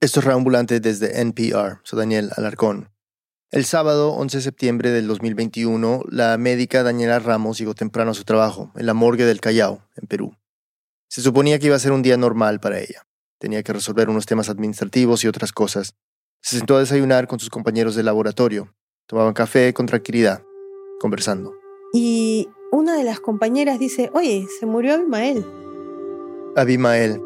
Esto es Reambulante desde NPR. Soy Daniel Alarcón. El sábado 11 de septiembre del 2021, la médica Daniela Ramos llegó temprano a su trabajo, en la morgue del Callao, en Perú. Se suponía que iba a ser un día normal para ella. Tenía que resolver unos temas administrativos y otras cosas. Se sentó a desayunar con sus compañeros de laboratorio. Tomaban café con tranquilidad, conversando. Y una de las compañeras dice, oye, se murió Abimael. Abimael,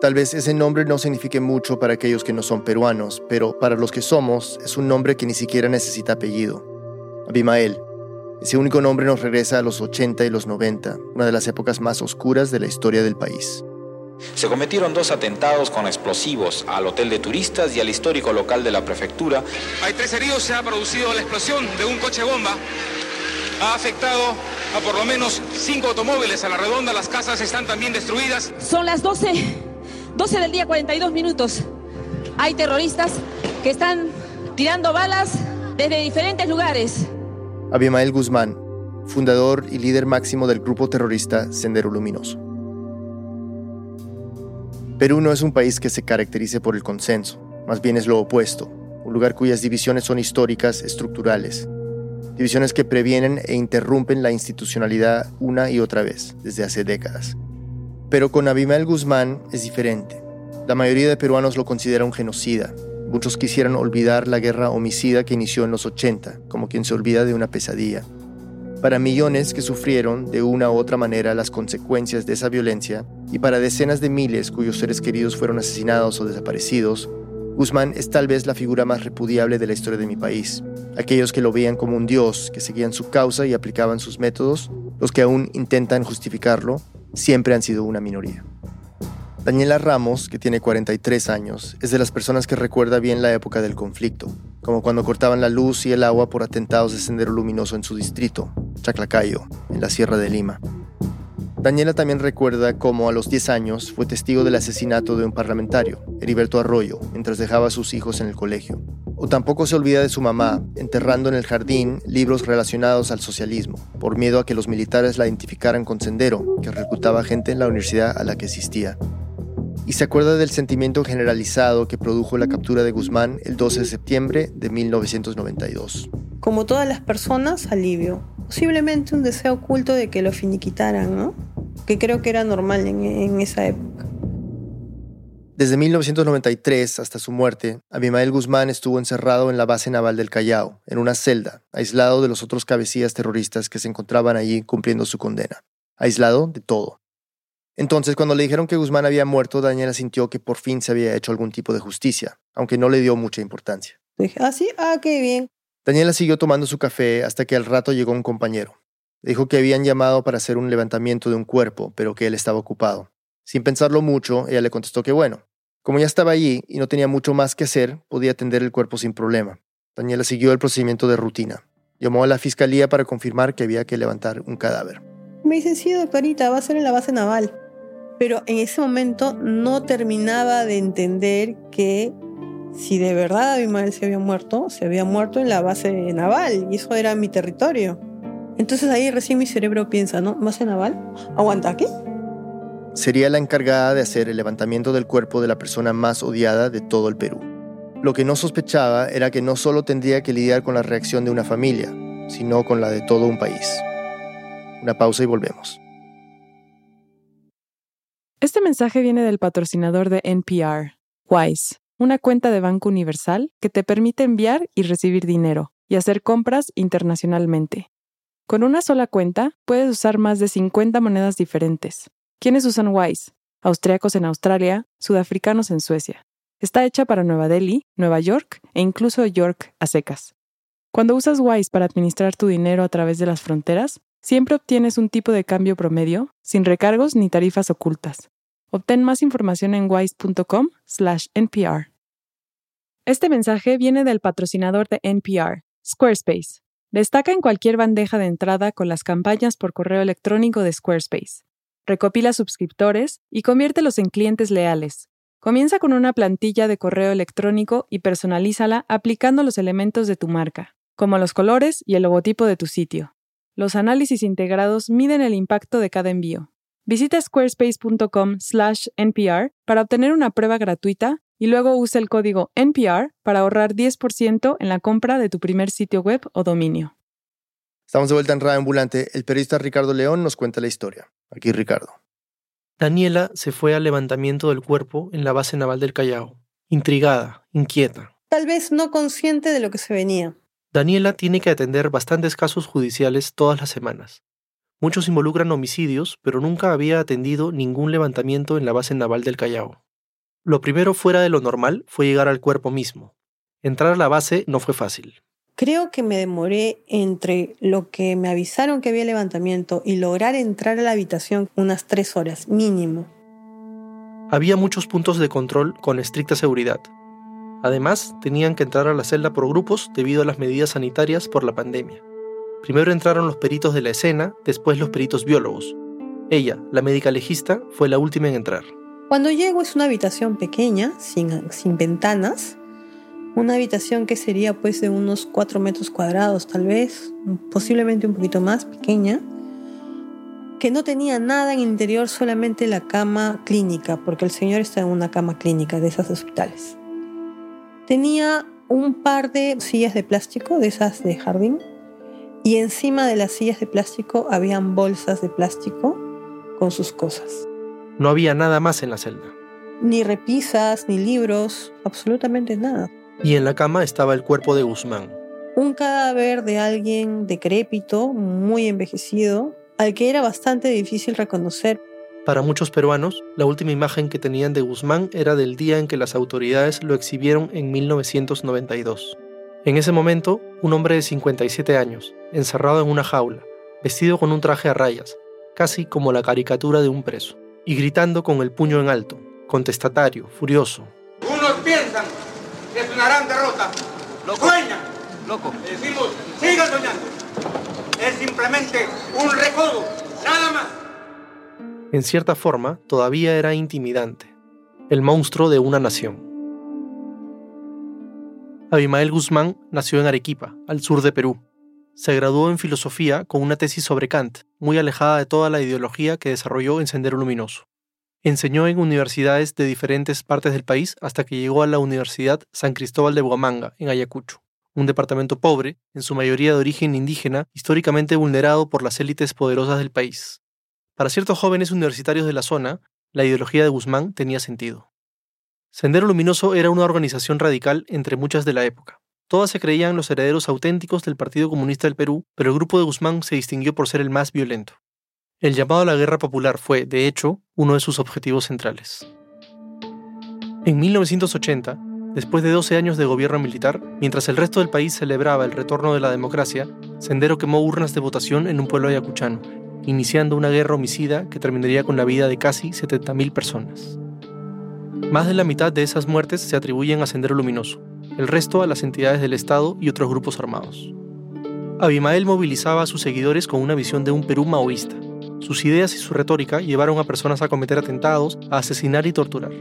Tal vez ese nombre no signifique mucho para aquellos que no son peruanos, pero para los que somos es un nombre que ni siquiera necesita apellido. Abimael. Ese único nombre nos regresa a los 80 y los 90, una de las épocas más oscuras de la historia del país. Se cometieron dos atentados con explosivos al hotel de turistas y al histórico local de la prefectura. Hay tres heridos, se ha producido la explosión de un coche bomba. Ha afectado a por lo menos cinco automóviles a la redonda, las casas están también destruidas. Son las 12 12 del día, 42 minutos. Hay terroristas que están tirando balas desde diferentes lugares. Abimael Guzmán, fundador y líder máximo del grupo terrorista Sendero Luminoso. Perú no es un país que se caracterice por el consenso, más bien es lo opuesto, un lugar cuyas divisiones son históricas, estructurales, divisiones que previenen e interrumpen la institucionalidad una y otra vez, desde hace décadas. Pero con Abimael Guzmán es diferente. La mayoría de peruanos lo considera un genocida. Muchos quisieran olvidar la guerra homicida que inició en los 80, como quien se olvida de una pesadilla. Para millones que sufrieron de una u otra manera las consecuencias de esa violencia, y para decenas de miles cuyos seres queridos fueron asesinados o desaparecidos, Guzmán es tal vez la figura más repudiable de la historia de mi país. Aquellos que lo veían como un dios, que seguían su causa y aplicaban sus métodos, los que aún intentan justificarlo, siempre han sido una minoría. Daniela Ramos, que tiene 43 años, es de las personas que recuerda bien la época del conflicto, como cuando cortaban la luz y el agua por atentados de sendero luminoso en su distrito, Chaclacayo, en la Sierra de Lima. Daniela también recuerda cómo a los 10 años fue testigo del asesinato de un parlamentario, Heriberto Arroyo, mientras dejaba a sus hijos en el colegio. O tampoco se olvida de su mamá, enterrando en el jardín libros relacionados al socialismo, por miedo a que los militares la identificaran con Sendero, que reclutaba gente en la universidad a la que asistía. Y se acuerda del sentimiento generalizado que produjo la captura de Guzmán el 12 de septiembre de 1992. Como todas las personas, alivio. Posiblemente un deseo oculto de que lo finiquitaran, ¿no? Que creo que era normal en, en esa época. Desde 1993 hasta su muerte, Abimael Guzmán estuvo encerrado en la base naval del Callao, en una celda, aislado de los otros cabecillas terroristas que se encontraban allí cumpliendo su condena, aislado de todo. Entonces, cuando le dijeron que Guzmán había muerto, Daniela sintió que por fin se había hecho algún tipo de justicia, aunque no le dio mucha importancia. Dije, ah, sí, ah, qué bien. Daniela siguió tomando su café hasta que al rato llegó un compañero. Dijo que habían llamado para hacer un levantamiento de un cuerpo, pero que él estaba ocupado. Sin pensarlo mucho, ella le contestó que bueno, como ya estaba allí y no tenía mucho más que hacer, podía atender el cuerpo sin problema. Daniela siguió el procedimiento de rutina. Llamó a la fiscalía para confirmar que había que levantar un cadáver. Me dice, sí, doctorita, va a ser en la base naval. Pero en ese momento no terminaba de entender que si de verdad Abimael se había muerto, se había muerto en la base naval y eso era mi territorio. Entonces ahí recién mi cerebro piensa, ¿no? ¿Base naval? ¿Aguanta qué? sería la encargada de hacer el levantamiento del cuerpo de la persona más odiada de todo el Perú. Lo que no sospechaba era que no solo tendría que lidiar con la reacción de una familia, sino con la de todo un país. Una pausa y volvemos. Este mensaje viene del patrocinador de NPR, Wise, una cuenta de Banco Universal que te permite enviar y recibir dinero y hacer compras internacionalmente. Con una sola cuenta puedes usar más de 50 monedas diferentes ¿Quiénes usan Wise? Austriacos en Australia, sudafricanos en Suecia. Está hecha para Nueva Delhi, Nueva York e incluso York a secas. Cuando usas Wise para administrar tu dinero a través de las fronteras, siempre obtienes un tipo de cambio promedio, sin recargos ni tarifas ocultas. Obtén más información en wise.com/npr. Este mensaje viene del patrocinador de NPR, Squarespace. Destaca en cualquier bandeja de entrada con las campañas por correo electrónico de Squarespace recopila suscriptores y conviértelos en clientes leales. Comienza con una plantilla de correo electrónico y personalízala aplicando los elementos de tu marca, como los colores y el logotipo de tu sitio. Los análisis integrados miden el impacto de cada envío. Visita squarespace.com/npr para obtener una prueba gratuita y luego usa el código NPR para ahorrar 10% en la compra de tu primer sitio web o dominio. Estamos de vuelta en Radio Ambulante. El periodista Ricardo León nos cuenta la historia. Aquí Ricardo. Daniela se fue al levantamiento del cuerpo en la base naval del Callao, intrigada, inquieta. Tal vez no consciente de lo que se venía. Daniela tiene que atender bastantes casos judiciales todas las semanas. Muchos involucran homicidios, pero nunca había atendido ningún levantamiento en la base naval del Callao. Lo primero fuera de lo normal fue llegar al cuerpo mismo. Entrar a la base no fue fácil. Creo que me demoré entre lo que me avisaron que había levantamiento y lograr entrar a la habitación unas tres horas mínimo. Había muchos puntos de control con estricta seguridad. Además, tenían que entrar a la celda por grupos debido a las medidas sanitarias por la pandemia. Primero entraron los peritos de la escena, después los peritos biólogos. Ella, la médica legista, fue la última en entrar. Cuando llego es una habitación pequeña, sin, sin ventanas, una habitación que sería pues de unos 4 metros cuadrados tal vez, posiblemente un poquito más pequeña, que no tenía nada en el interior, solamente la cama clínica, porque el señor está en una cama clínica de esas hospitales. Tenía un par de sillas de plástico, de esas de jardín, y encima de las sillas de plástico habían bolsas de plástico con sus cosas. No había nada más en la celda. Ni repisas, ni libros, absolutamente nada y en la cama estaba el cuerpo de Guzmán. Un cadáver de alguien decrépito, muy envejecido, al que era bastante difícil reconocer. Para muchos peruanos, la última imagen que tenían de Guzmán era del día en que las autoridades lo exhibieron en 1992. En ese momento, un hombre de 57 años, encerrado en una jaula, vestido con un traje a rayas, casi como la caricatura de un preso, y gritando con el puño en alto, contestatario, furioso. Unos piensan es una gran derrota. Loco. Sueñan. Loco. decimos, sigan soñando. Es simplemente un recodo, nada más. En cierta forma, todavía era intimidante. El monstruo de una nación. Abimael Guzmán nació en Arequipa, al sur de Perú. Se graduó en filosofía con una tesis sobre Kant, muy alejada de toda la ideología que desarrolló en Sendero Luminoso. Enseñó en universidades de diferentes partes del país hasta que llegó a la Universidad San Cristóbal de Buamanga, en Ayacucho, un departamento pobre, en su mayoría de origen indígena, históricamente vulnerado por las élites poderosas del país. Para ciertos jóvenes universitarios de la zona, la ideología de Guzmán tenía sentido. Sendero Luminoso era una organización radical entre muchas de la época. Todas se creían los herederos auténticos del Partido Comunista del Perú, pero el grupo de Guzmán se distinguió por ser el más violento. El llamado a la guerra popular fue, de hecho, uno de sus objetivos centrales. En 1980, después de 12 años de gobierno militar, mientras el resto del país celebraba el retorno de la democracia, Sendero quemó urnas de votación en un pueblo ayacuchano, iniciando una guerra homicida que terminaría con la vida de casi 70.000 personas. Más de la mitad de esas muertes se atribuyen a Sendero Luminoso, el resto a las entidades del Estado y otros grupos armados. Abimael movilizaba a sus seguidores con una visión de un Perú maoísta, sus ideas y su retórica llevaron a personas a cometer atentados, a asesinar y torturar.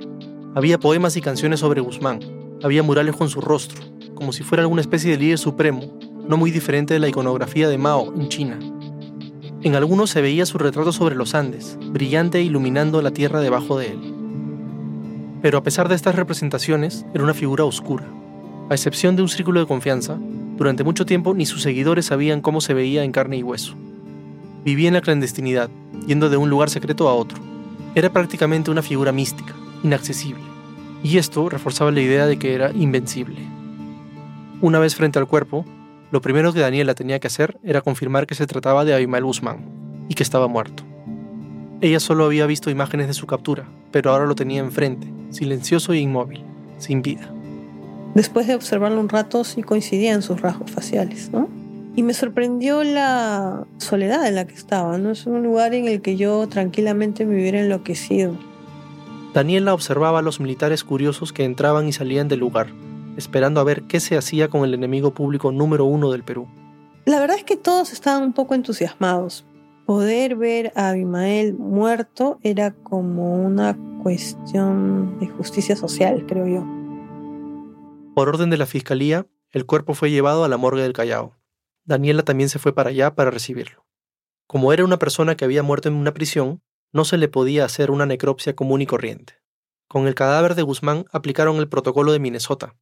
Había poemas y canciones sobre Guzmán, había murales con su rostro, como si fuera alguna especie de líder supremo, no muy diferente de la iconografía de Mao en China. En algunos se veía su retrato sobre los Andes, brillante e iluminando la tierra debajo de él. Pero a pesar de estas representaciones, era una figura oscura. A excepción de un círculo de confianza, durante mucho tiempo ni sus seguidores sabían cómo se veía en carne y hueso. Vivía en la clandestinidad, yendo de un lugar secreto a otro. Era prácticamente una figura mística, inaccesible, y esto reforzaba la idea de que era invencible. Una vez frente al cuerpo, lo primero que Daniela tenía que hacer era confirmar que se trataba de Abimael Guzmán y que estaba muerto. Ella solo había visto imágenes de su captura, pero ahora lo tenía enfrente, silencioso e inmóvil, sin vida. Después de observarlo un rato, sí coincidían sus rasgos faciales, ¿no? Y me sorprendió la soledad en la que estaba, ¿no? Es un lugar en el que yo tranquilamente me hubiera enloquecido. Daniela observaba a los militares curiosos que entraban y salían del lugar, esperando a ver qué se hacía con el enemigo público número uno del Perú. La verdad es que todos estaban un poco entusiasmados. Poder ver a Abimael muerto era como una cuestión de justicia social, creo yo. Por orden de la fiscalía, el cuerpo fue llevado a la morgue del Callao. Daniela también se fue para allá para recibirlo. Como era una persona que había muerto en una prisión, no se le podía hacer una necropsia común y corriente. Con el cadáver de Guzmán aplicaron el protocolo de Minnesota,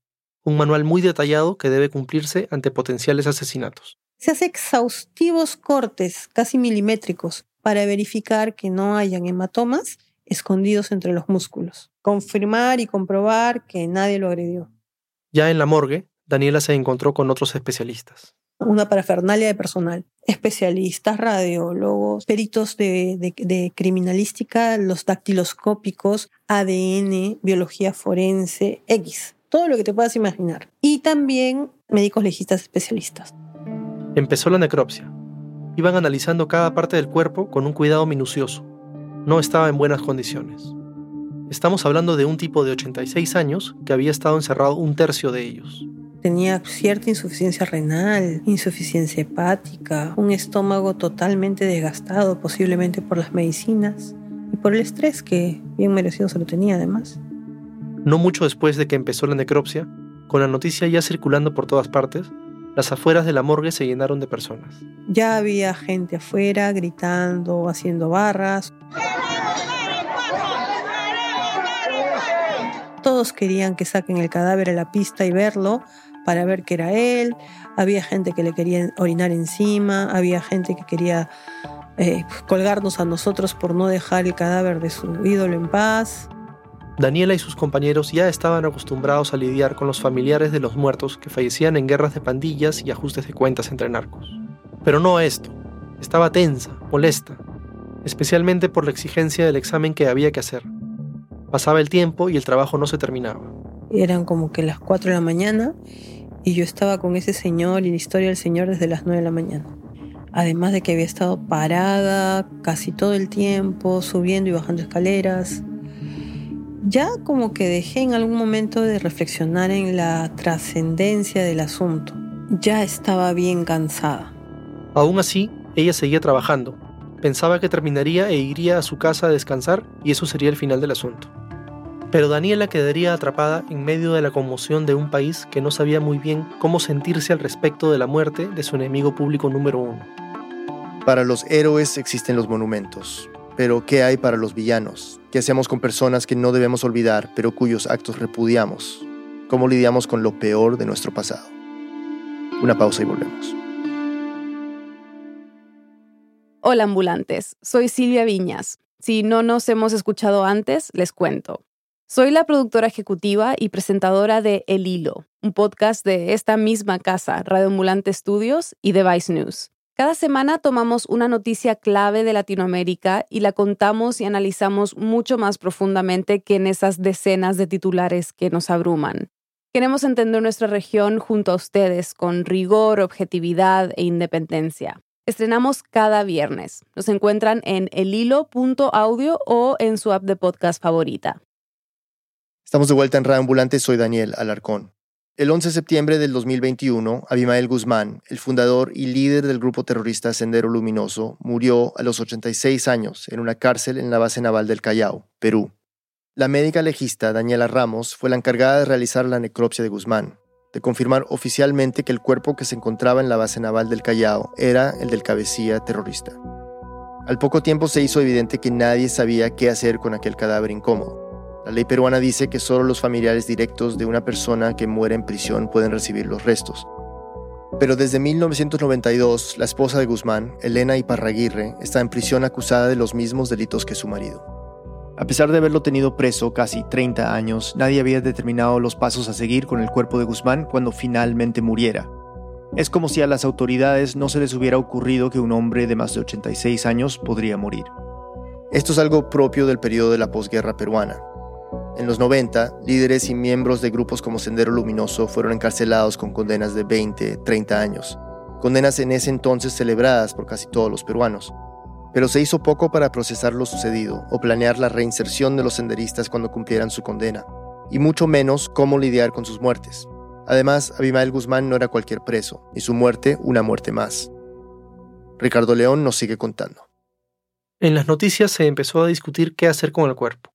un manual muy detallado que debe cumplirse ante potenciales asesinatos. Se hace exhaustivos cortes, casi milimétricos, para verificar que no hayan hematomas escondidos entre los músculos. Confirmar y comprobar que nadie lo agredió. Ya en la morgue, Daniela se encontró con otros especialistas. Una parafernalia de personal. Especialistas, radiólogos, peritos de, de criminalística, los dactiloscópicos, ADN, biología forense, X. Todo lo que te puedas imaginar. Y también médicos legistas especialistas. Empezó la necropsia. Iban analizando cada parte del cuerpo con un cuidado minucioso. No estaba en buenas condiciones. Estamos hablando de un tipo de 86 años que había estado encerrado un tercio de ellos. Tenía cierta insuficiencia renal, insuficiencia hepática, un estómago totalmente desgastado, posiblemente por las medicinas y por el estrés que bien merecido se lo tenía además. No mucho después de que empezó la necropsia, con la noticia ya circulando por todas partes, las afueras de la morgue se llenaron de personas. Ya había gente afuera gritando, haciendo barras. Todos querían que saquen el cadáver a la pista y verlo para ver que era él. Había gente que le quería orinar encima, había gente que quería eh, colgarnos a nosotros por no dejar el cadáver de su ídolo en paz. Daniela y sus compañeros ya estaban acostumbrados a lidiar con los familiares de los muertos que fallecían en guerras de pandillas y ajustes de cuentas entre narcos. Pero no esto. Estaba tensa, molesta, especialmente por la exigencia del examen que había que hacer. Pasaba el tiempo y el trabajo no se terminaba. Eran como que las 4 de la mañana y yo estaba con ese señor y la historia del señor desde las 9 de la mañana. Además de que había estado parada casi todo el tiempo, subiendo y bajando escaleras. Ya como que dejé en algún momento de reflexionar en la trascendencia del asunto. Ya estaba bien cansada. Aún así, ella seguía trabajando. Pensaba que terminaría e iría a su casa a descansar y eso sería el final del asunto. Pero Daniela quedaría atrapada en medio de la conmoción de un país que no sabía muy bien cómo sentirse al respecto de la muerte de su enemigo público número uno. Para los héroes existen los monumentos, pero ¿qué hay para los villanos? ¿Qué hacemos con personas que no debemos olvidar, pero cuyos actos repudiamos? ¿Cómo lidiamos con lo peor de nuestro pasado? Una pausa y volvemos. Hola ambulantes, soy Silvia Viñas. Si no nos hemos escuchado antes, les cuento. Soy la productora ejecutiva y presentadora de El Hilo, un podcast de esta misma casa, Radio Ambulante Studios y Device News. Cada semana tomamos una noticia clave de Latinoamérica y la contamos y analizamos mucho más profundamente que en esas decenas de titulares que nos abruman. Queremos entender nuestra región junto a ustedes con rigor, objetividad e independencia. Estrenamos cada viernes. Nos encuentran en elhilo.audio o en su app de podcast favorita. Estamos de vuelta en Radio Ambulante, soy Daniel Alarcón. El 11 de septiembre del 2021, Abimael Guzmán, el fundador y líder del grupo terrorista Sendero Luminoso, murió a los 86 años en una cárcel en la base naval del Callao, Perú. La médica legista Daniela Ramos fue la encargada de realizar la necropsia de Guzmán, de confirmar oficialmente que el cuerpo que se encontraba en la base naval del Callao era el del cabecilla terrorista. Al poco tiempo se hizo evidente que nadie sabía qué hacer con aquel cadáver incómodo. La ley peruana dice que solo los familiares directos de una persona que muere en prisión pueden recibir los restos. Pero desde 1992, la esposa de Guzmán, Elena Iparraguirre, está en prisión acusada de los mismos delitos que su marido. A pesar de haberlo tenido preso casi 30 años, nadie había determinado los pasos a seguir con el cuerpo de Guzmán cuando finalmente muriera. Es como si a las autoridades no se les hubiera ocurrido que un hombre de más de 86 años podría morir. Esto es algo propio del periodo de la posguerra peruana. En los 90, líderes y miembros de grupos como Sendero Luminoso fueron encarcelados con condenas de 20, 30 años, condenas en ese entonces celebradas por casi todos los peruanos. Pero se hizo poco para procesar lo sucedido o planear la reinserción de los senderistas cuando cumplieran su condena, y mucho menos cómo lidiar con sus muertes. Además, Abimael Guzmán no era cualquier preso, y su muerte una muerte más. Ricardo León nos sigue contando. En las noticias se empezó a discutir qué hacer con el cuerpo.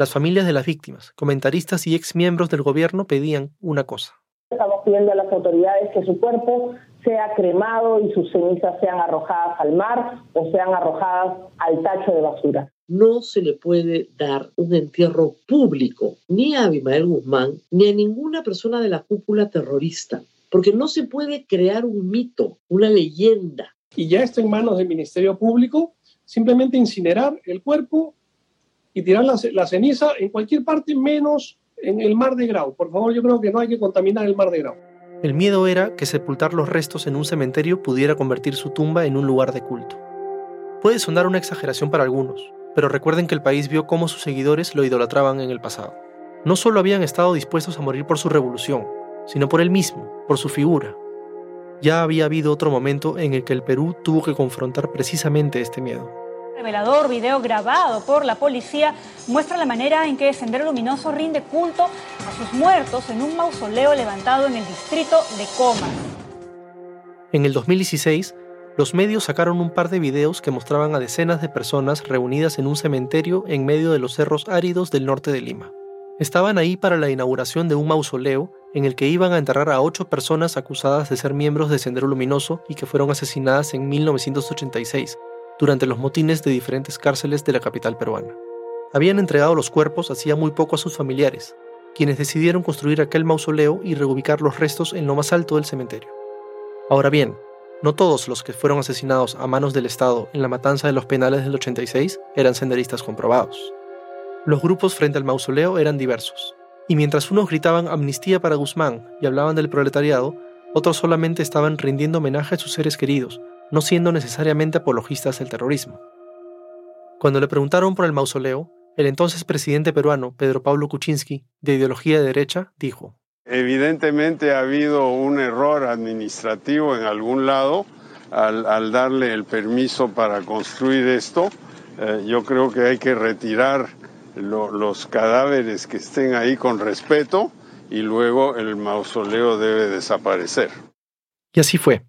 Las familias de las víctimas, comentaristas y exmiembros del gobierno pedían una cosa. Estamos pidiendo a las autoridades que su cuerpo sea cremado y sus cenizas sean arrojadas al mar o sean arrojadas al tacho de basura. no se le puede dar un entierro público ni a Abimael Guzmán ni a ninguna persona de la cúpula terrorista, porque no se puede crear un mito, una leyenda. Y ya está en manos del Ministerio Público simplemente incinerar el cuerpo y tirar la, ceniza en cualquier parte menos en el mar de Grau. Por favor, yo creo que no hay que contaminar el mar de Grau. El miedo era que sepultar los restos en un cementerio pudiera convertir su tumba en un lugar de culto. Puede sonar una exageración para algunos, pero recuerden que el país vio cómo sus seguidores lo idolatraban en el pasado. No solo habían estado dispuestos a morir por su revolución, sino por él mismo, por su figura. Ya había habido otro momento en el que el Perú tuvo que confrontar precisamente este miedo revelador video grabado por la policía muestra la manera en que Sendero Luminoso rinde culto a sus muertos en un mausoleo levantado en el distrito de Comas. En el 2016, los medios sacaron un par de videos que mostraban a decenas de personas reunidas en un cementerio en medio de los cerros áridos del norte de Lima. Estaban ahí para la inauguración de un mausoleo en el que iban a enterrar a ocho personas acusadas de ser miembros de Sendero Luminoso y que fueron asesinadas en 1986, durante los motines de diferentes cárceles de la capital peruana. Habían entregado los cuerpos hacía muy poco a sus familiares, quienes decidieron construir aquel mausoleo y reubicar los restos en lo más alto del cementerio. Ahora bien, no todos los que fueron asesinados a manos del Estado en la matanza de los penales del 86 eran senderistas comprobados. Los grupos frente al mausoleo eran diversos, y mientras unos gritaban amnistía para Guzmán y hablaban del proletariado, otros solamente estaban rindiendo homenaje a sus seres queridos no siendo necesariamente apologistas del terrorismo. Cuando le preguntaron por el mausoleo, el entonces presidente peruano, Pedro Pablo Kuczynski, de ideología de derecha, dijo, Evidentemente ha habido un error administrativo en algún lado al, darle el permiso para construir esto. Eh, yo creo que hay que retirar los cadáveres que estén ahí con respeto y luego el mausoleo debe desaparecer. Y así fue.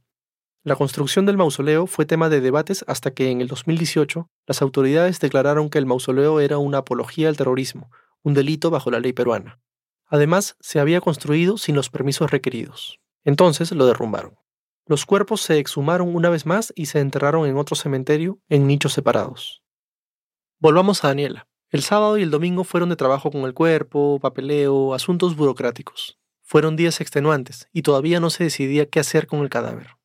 La construcción del mausoleo fue tema de debates hasta que en el 2018 las autoridades declararon que el mausoleo era una apología al terrorismo, un delito bajo la ley peruana. Además, se había construido sin los permisos requeridos. Entonces lo derrumbaron. Los cuerpos se exhumaron una vez más y se enterraron en otro cementerio en nichos separados. Volvamos a Daniela. El sábado y el domingo fueron de trabajo con el cuerpo, papeleo, asuntos burocráticos. Fueron días extenuantes y todavía no se decidía qué hacer con el cadáver.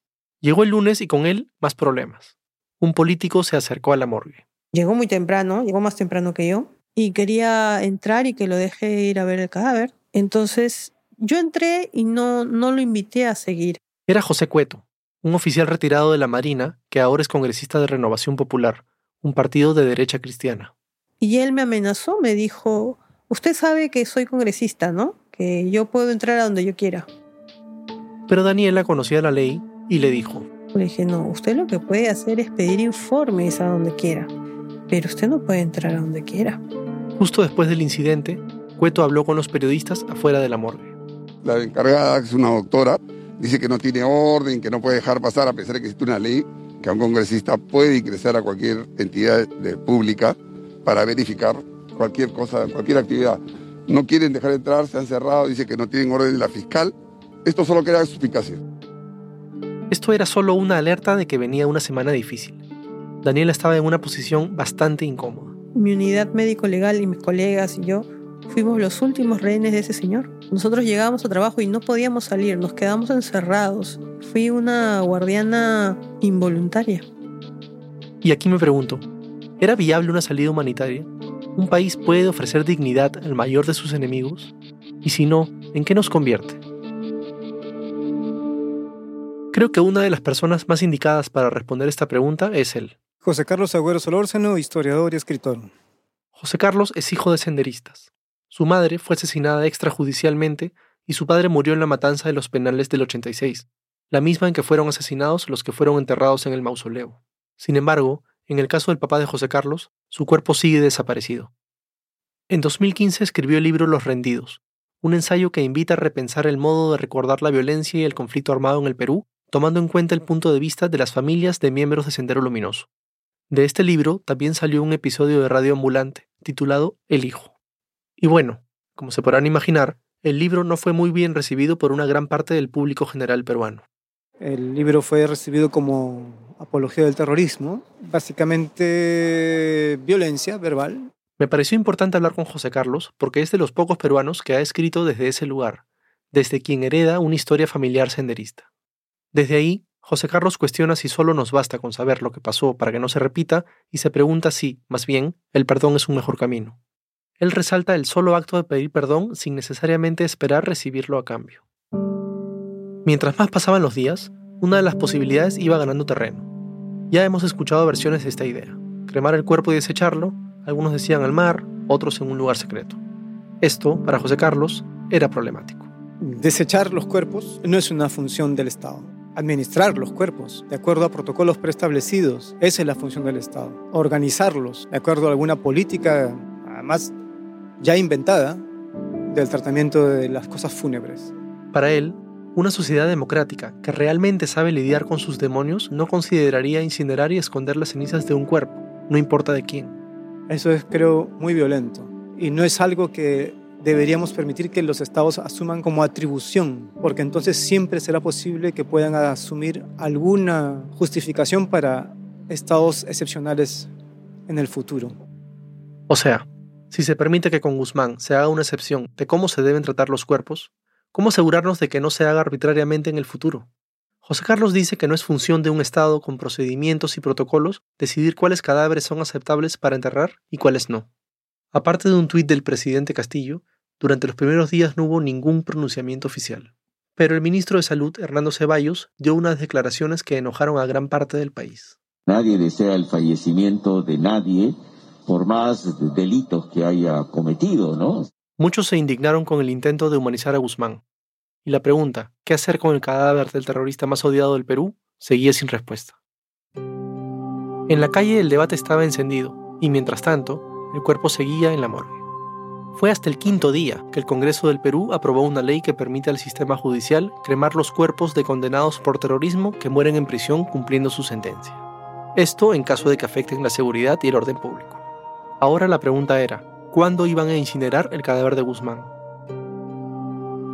Llegó el lunes y con él más problemas. Un político se acercó a la morgue. Llegó muy temprano, llegó más temprano que yo, y quería entrar y que lo deje ir a ver el cadáver. Entonces yo entré y no, no lo invité a seguir. Era José Cueto, un oficial retirado de la Marina que ahora es congresista de Renovación Popular, un partido de derecha cristiana. Y él me amenazó, me dijo, usted sabe que soy congresista, ¿no? Que yo puedo entrar a donde yo quiera. Pero Daniela conocía la ley y le dijo, le dije, no, usted lo que puede hacer es pedir informes a donde quiera, pero usted no puede entrar a donde quiera. Justo después del incidente, Cueto habló con los periodistas afuera de la morgue. La encargada, que es una doctora, dice que no tiene orden, que no puede dejar pasar a pesar de que existe una ley, que un congresista puede ingresar a cualquier entidad pública para verificar cualquier cosa, cualquier actividad. No quieren dejar entrar, se han cerrado, dice que no tienen orden de la fiscal. Esto solo crea suspicacia. Esto era solo una alerta de que venía una semana difícil. Daniela estaba en una posición bastante incómoda. Mi unidad médico-legal y mis colegas y yo fuimos los últimos rehenes de ese señor. Nosotros llegábamos a trabajo y no podíamos salir, nos quedamos encerrados. Fui una guardiana involuntaria. Y aquí me pregunto, ¿era viable una salida humanitaria? ¿Un país puede ofrecer dignidad al mayor de sus enemigos? Y si no, ¿en qué nos convierte? Creo que una de las personas más indicadas para responder esta pregunta es él. José Carlos Agüero Solórzano, historiador y escritor. José Carlos es hijo de senderistas. Su madre fue asesinada extrajudicialmente y su padre murió en la matanza de los penales del 86, la misma en que fueron asesinados los que fueron enterrados en el mausoleo. Sin embargo, en el caso del papá de José Carlos, su cuerpo sigue desaparecido. En 2015 escribió el libro Los Rendidos, un ensayo que invita a repensar el modo de recordar la violencia y el conflicto armado en el Perú tomando en cuenta el punto de vista de las familias de miembros de Sendero Luminoso. De este libro también salió un episodio de Radio Ambulante, titulado El Hijo. Y bueno, como se podrán imaginar, el libro no fue muy bien recibido por una gran parte del público general peruano. El libro fue recibido como apología del terrorismo, básicamente violencia verbal. Me pareció importante hablar con José Carlos porque es de los pocos peruanos que ha escrito desde ese lugar, desde quien hereda una historia familiar senderista. Desde ahí, José Carlos cuestiona si solo nos basta con saber lo que pasó para que no se repita y se pregunta si, más bien, el perdón es un mejor camino. Él resalta el solo acto de pedir perdón sin necesariamente esperar recibirlo a cambio. Mientras más pasaban los días, una de las posibilidades iba ganando terreno. Ya hemos escuchado versiones de esta idea. Cremar el cuerpo y desecharlo, algunos decían al mar, otros en un lugar secreto. Esto, para José Carlos, era problemático. Desechar los cuerpos no es una función del Estado. Administrar los cuerpos de acuerdo a protocolos preestablecidos, esa es la función del Estado. Organizarlos de acuerdo a alguna política, además ya inventada, del tratamiento de las cosas fúnebres. Para él, una sociedad democrática que realmente sabe lidiar con sus demonios no consideraría incinerar y esconder las cenizas de un cuerpo, no importa de quién. Eso es, creo, muy violento. Y no es algo que deberíamos permitir que los estados asuman como atribución, porque entonces siempre será posible que puedan asumir alguna justificación para estados excepcionales en el futuro. O sea, si se permite que con Guzmán se haga una excepción de cómo se deben tratar los cuerpos, ¿cómo asegurarnos de que no se haga arbitrariamente en el futuro? José Carlos dice que no es función de un Estado con procedimientos y protocolos decidir cuáles cadáveres son aceptables para enterrar y cuáles no. Aparte de un tuit del presidente Castillo, durante los primeros días no hubo ningún pronunciamiento oficial. Pero el ministro de Salud, Hernando Ceballos, dio unas declaraciones que enojaron a gran parte del país. Nadie desea el fallecimiento de nadie, por más delitos que haya cometido, ¿no? Muchos se indignaron con el intento de humanizar a Guzmán. Y la pregunta, ¿qué hacer con el cadáver del terrorista más odiado del Perú?, seguía sin respuesta. En la calle el debate estaba encendido, y mientras tanto, el cuerpo seguía en la morgue. Fue hasta el quinto día que el Congreso del Perú aprobó una ley que permite al sistema judicial cremar los cuerpos de condenados por terrorismo que mueren en prisión cumpliendo su sentencia. Esto en caso de que afecten la seguridad y el orden público. Ahora la pregunta era, ¿cuándo iban a incinerar el cadáver de Guzmán?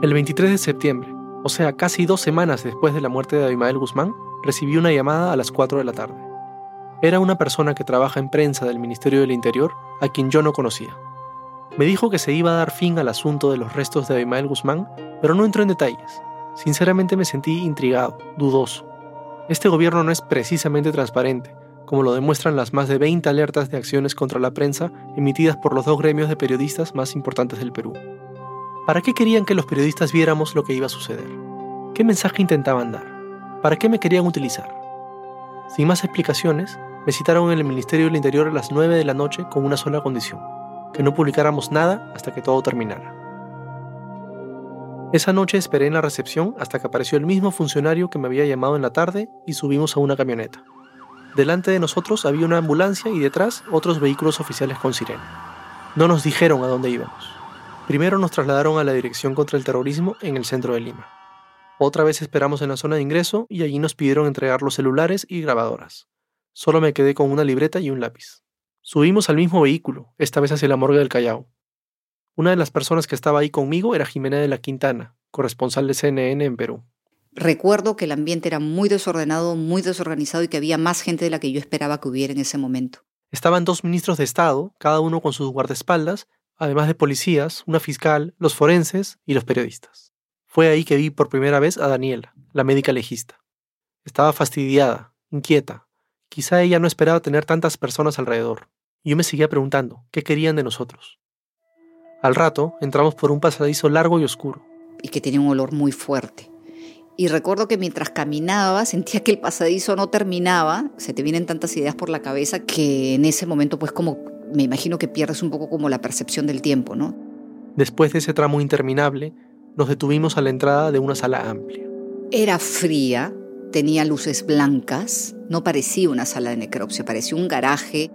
El 23 de septiembre, o sea, casi dos semanas después de la muerte de Abimael Guzmán, recibí una llamada a las 4 de la tarde. Era una persona que trabaja en prensa del Ministerio del Interior, a quien yo no conocía. Me dijo que se iba a dar fin al asunto de los restos de Abimael Guzmán, pero no entró en detalles. Sinceramente me sentí intrigado, dudoso. Este gobierno no es precisamente transparente, como lo demuestran las más de 20 alertas de acciones contra la prensa emitidas por los dos gremios de periodistas más importantes del Perú. ¿Para qué querían que los periodistas viéramos lo que iba a suceder? ¿Qué mensaje intentaban dar? ¿Para qué me querían utilizar? Sin más explicaciones, me citaron en el Ministerio del Interior a las 9 de la noche con una sola condición, que no publicáramos nada hasta que todo terminara. Esa noche esperé en la recepción hasta que apareció el mismo funcionario que me había llamado en la tarde y subimos a una camioneta. Delante de nosotros había una ambulancia y detrás otros vehículos oficiales con sirena. No nos dijeron a dónde íbamos. Primero nos trasladaron a la Dirección contra el Terrorismo en el centro de Lima. Otra vez esperamos en la zona de ingreso y allí nos pidieron entregar los celulares y grabadoras. Solo me quedé con una libreta y un lápiz. Subimos al mismo vehículo, esta vez hacia la morgue del Callao. Una de las personas que estaba ahí conmigo era Jimena de la Quintana, corresponsal de CNN en Perú. Recuerdo que el ambiente era muy desordenado, muy desorganizado y que había más gente de la que yo esperaba que hubiera en ese momento. Estaban dos ministros de Estado, cada uno con sus guardaespaldas, además de policías, una fiscal, los forenses y los periodistas. Fue ahí que vi por primera vez a Daniela, la médica legista. Estaba fastidiada, inquieta, Quizá ella no esperaba tener tantas personas alrededor. Yo me seguía preguntando, ¿qué querían de nosotros? Al rato, entramos por un pasadizo largo y oscuro. Y que tenía un olor muy fuerte. Y recuerdo que mientras caminaba sentía que el pasadizo no terminaba, se te vienen tantas ideas por la cabeza que en ese momento pues como me imagino que pierdes un poco como la percepción del tiempo, ¿no? Después de ese tramo interminable, nos detuvimos a la entrada de una sala amplia. Era fría, tenía luces blancas, no parecía una sala de necropsia, parecía un garaje.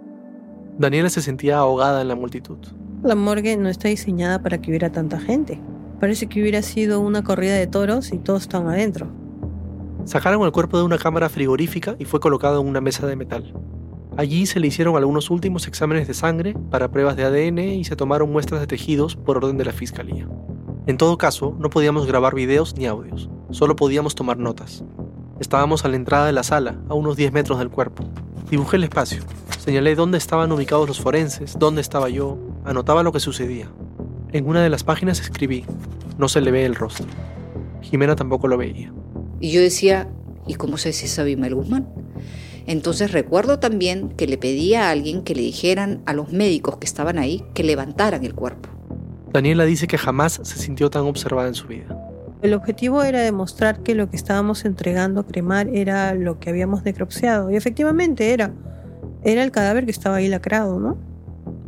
Daniela se sentía ahogada en la multitud. La morgue no está diseñada para que hubiera tanta gente. Parece que hubiera sido una corrida de toros y todos están adentro. Sacaron el cuerpo de una cámara frigorífica y fue colocado en una mesa de metal. Allí se le hicieron algunos últimos exámenes de sangre para pruebas de ADN y se tomaron muestras de tejidos por orden de la fiscalía. En todo caso, no podíamos grabar videos ni audios, solo podíamos tomar notas. Estábamos a la entrada de la sala, a unos 10 metros del cuerpo. Dibujé el espacio. Señalé dónde estaban ubicados los forenses, dónde estaba yo, anotaba lo que sucedía. En una de las páginas escribí, no se le ve el rostro. Jimena tampoco lo veía. Y yo decía, ¿y cómo sé si es Abimael Guzmán? Entonces recuerdo también que le pedí a alguien que le dijeran a los médicos que estaban ahí que levantaran el cuerpo. Daniela dice que jamás se sintió tan observada en su vida. El objetivo era demostrar que lo que estábamos entregando a cremar era lo que habíamos necropsiado. Y efectivamente era. Era el cadáver que estaba ahí lacrado, ¿no?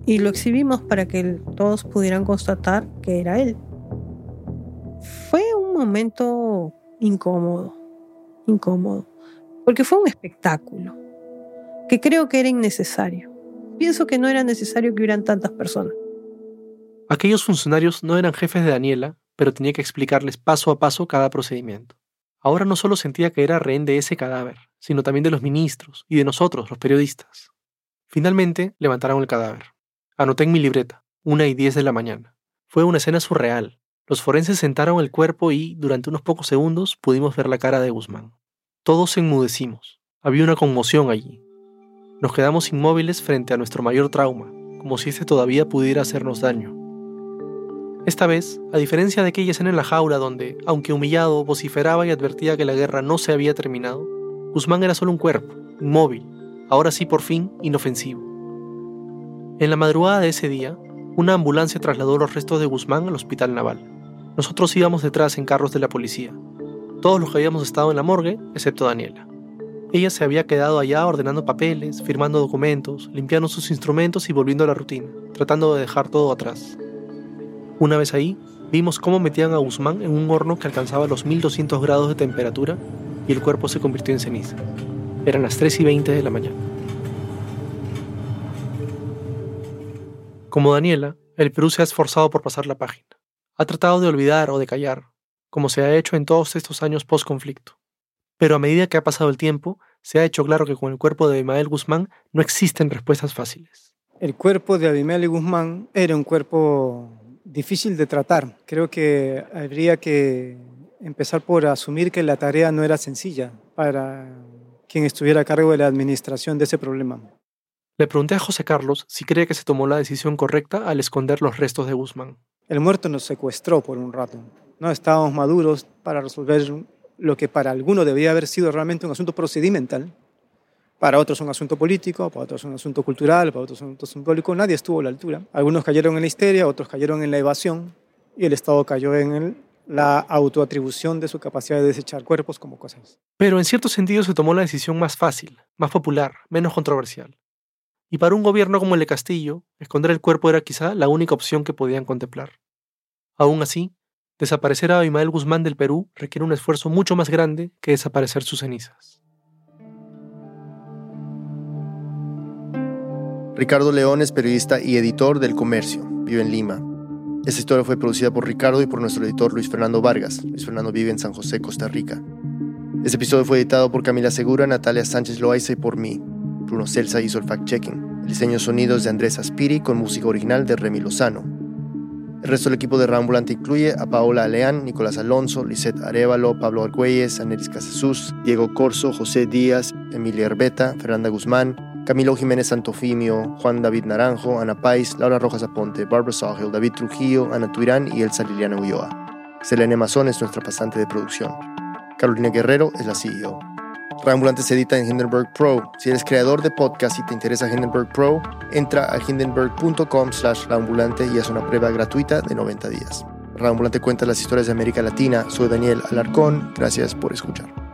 Y lo exhibimos para que todos pudieran constatar que era él. Fue un momento incómodo, incómodo, porque fue un espectáculo que creo que era innecesario. Pienso que no era necesario que hubieran tantas personas. Aquellos funcionarios no eran jefes de Daniela, pero tenía que explicarles paso a paso cada procedimiento. Ahora no solo sentía que era rehén de ese cadáver, sino también de los ministros y de nosotros, los periodistas. Finalmente levantaron el cadáver. Anoté en mi libreta, una y diez de la mañana. Fue una escena surreal. Los forenses sentaron el cuerpo y, durante unos pocos segundos, pudimos ver la cara de Guzmán. Todos enmudecimos. Había una conmoción allí. Nos quedamos inmóviles frente a nuestro mayor trauma, como si este todavía pudiera hacernos daño. Esta vez, a diferencia de aquella escena en la jaula donde, aunque humillado, vociferaba y advertía que la guerra no se había terminado, Guzmán era solo un cuerpo, inmóvil, ahora sí por fin inofensivo. En la madrugada de ese día, una ambulancia trasladó los restos de Guzmán al hospital naval. Nosotros íbamos detrás en carros de la policía, todos los que habíamos estado en la morgue, excepto Daniela. Ella se había quedado allá ordenando papeles, firmando documentos, limpiando sus instrumentos y volviendo a la rutina, tratando de dejar todo atrás. Una vez ahí, vimos cómo metían a Guzmán en un horno que alcanzaba los 1200 grados de temperatura y el cuerpo se convirtió en ceniza. Eran las 3 y 20 de la mañana. Como Daniela, el Perú se ha esforzado por pasar la página. Ha tratado de olvidar o de callar, como se ha hecho en todos estos años post-conflicto. Pero a medida que ha pasado el tiempo, se ha hecho claro que con el cuerpo de Abimael Guzmán no existen respuestas fáciles. El cuerpo de Abimael Guzmán era un cuerpo difícil de tratar. Creo que habría que empezar por asumir que la tarea no era sencilla para quien estuviera a cargo de la administración de ese problema. Le pregunté a José Carlos si cree que se tomó la decisión correcta al esconder los restos de Guzmán. El muerto nos secuestró por un rato. No estábamos maduros para resolver lo que para algunos debía haber sido realmente un asunto procedimental. Para otros un asunto político, para otros un asunto cultural, para otros un asunto simbólico. Nadie estuvo a la altura. Algunos cayeron en la histeria, otros cayeron en la evasión y el Estado cayó en la autoatribución de su capacidad de desechar cuerpos como cosas. Pero en cierto sentido se tomó la decisión más fácil, más popular, menos controversial. Y para un gobierno como el de Castillo, esconder el cuerpo era quizá la única opción que podían contemplar. Aún así, desaparecer a Abimael Guzmán del Perú requiere un esfuerzo mucho más grande que desaparecer sus cenizas. Ricardo León es periodista y editor del Comercio. Vive en Lima. Esta historia fue producida por Ricardo y por nuestro editor Luis Fernando Vargas. Luis Fernando vive en San José, Costa Rica. Este episodio fue editado por Camila Segura, Natalia Sánchez Loaiza y por mí. Bruno Celsa hizo el fact-checking. El diseño sonidos de Andrés Aspiri con música original de Remy Lozano. El resto del equipo de Rambulante incluye a Paola Aleán, Nicolás Alonso, Lisette Arevalo, Pablo Argüelles, Anelis Casasus, Diego Corso, José Díaz, Emilia Herbeta, Fernanda Guzmán, Camilo Jiménez Santofimio, Juan David Naranjo, Ana Pais, Laura Rojas Aponte, Barbara Sawhill, David Trujillo, Ana Tuirán y Elsa Liliana Ulloa. Selene Mazón es nuestra pasante de producción. Carolina Guerrero es la CEO. Rambulante se edita en Hindenburg Pro. Si eres creador de podcast y te interesa Hindenburg Pro, entra a hindenburg.com slash Rambulante y haz una prueba gratuita de 90 días. Rambulante cuenta las historias de América Latina. Soy Daniel Alarcón. Gracias por escuchar.